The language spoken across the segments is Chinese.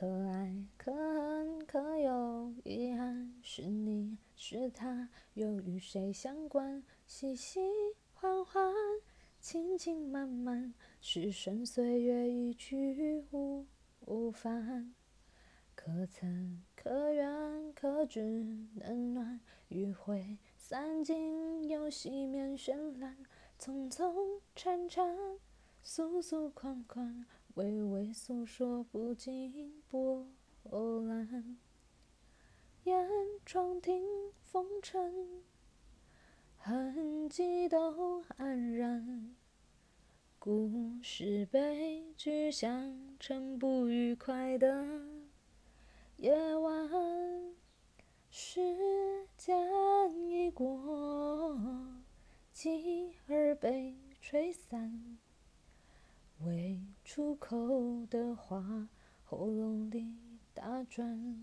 可爱可恨可有遗憾，是你是他，又与谁相关？细细缓缓，轻轻慢慢，时顺岁月一去无无返。可曾可愿可知冷暖？余晖散尽，又熄灭绚烂。匆匆缠缠，诉诉款款。微微诉说不尽波澜，眼窗听风尘，痕迹都黯然。故事悲剧相成不愉快的夜晚，时间已过，记儿被吹散。出口的话，喉咙里打转，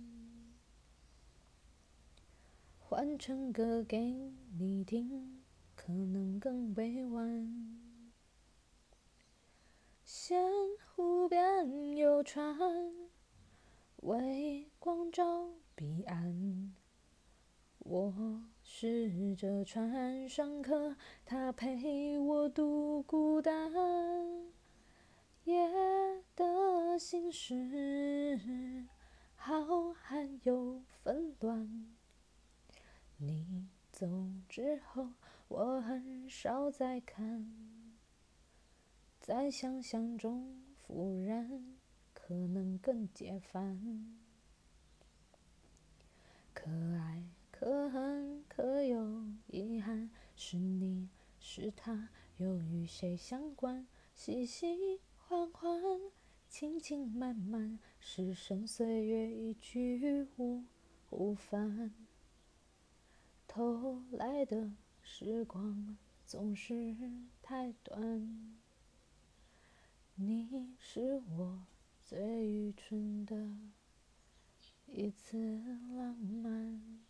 换成歌给你听，可能更委婉。仙湖边有船，微光照彼岸。我是这船上客，他陪我渡孤单。夜的心事，浩瀚又纷乱。你走之后，我很少再看，在想象中复燃，可能更解烦。可爱可恨可有遗憾，是你是他，又与谁相关？细细。缓缓，轻轻慢慢，时顺岁月一去无返。偷来的时光总是太短，你是我最愚蠢的一次浪漫。